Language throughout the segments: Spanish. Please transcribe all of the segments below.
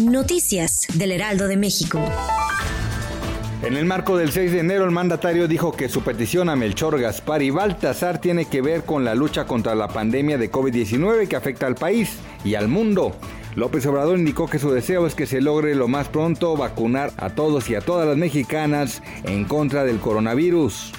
Noticias del Heraldo de México. En el marco del 6 de enero, el mandatario dijo que su petición a Melchor Gaspar y Baltasar tiene que ver con la lucha contra la pandemia de COVID-19 que afecta al país y al mundo. López Obrador indicó que su deseo es que se logre lo más pronto vacunar a todos y a todas las mexicanas en contra del coronavirus.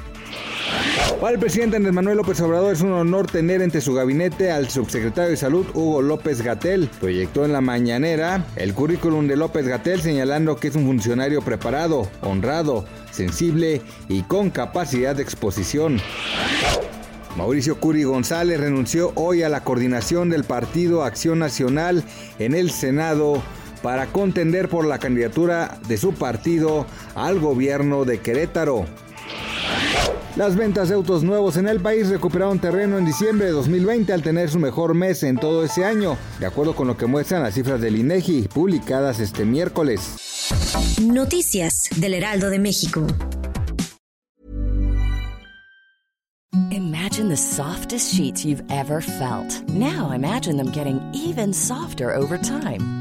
Para el presidente Andrés Manuel López Obrador es un honor tener entre su gabinete al subsecretario de Salud Hugo López Gatel. Proyectó en la mañanera el currículum de López Gatel señalando que es un funcionario preparado, honrado, sensible y con capacidad de exposición. Mauricio Curi González renunció hoy a la coordinación del Partido Acción Nacional en el Senado para contender por la candidatura de su partido al gobierno de Querétaro. Las ventas de autos nuevos en el país recuperaron terreno en diciembre de 2020 al tener su mejor mes en todo ese año, de acuerdo con lo que muestran las cifras del INEGI publicadas este miércoles. Noticias del Heraldo de México. Imagine the softest sheets you've ever felt. Now imagine them getting even softer over time.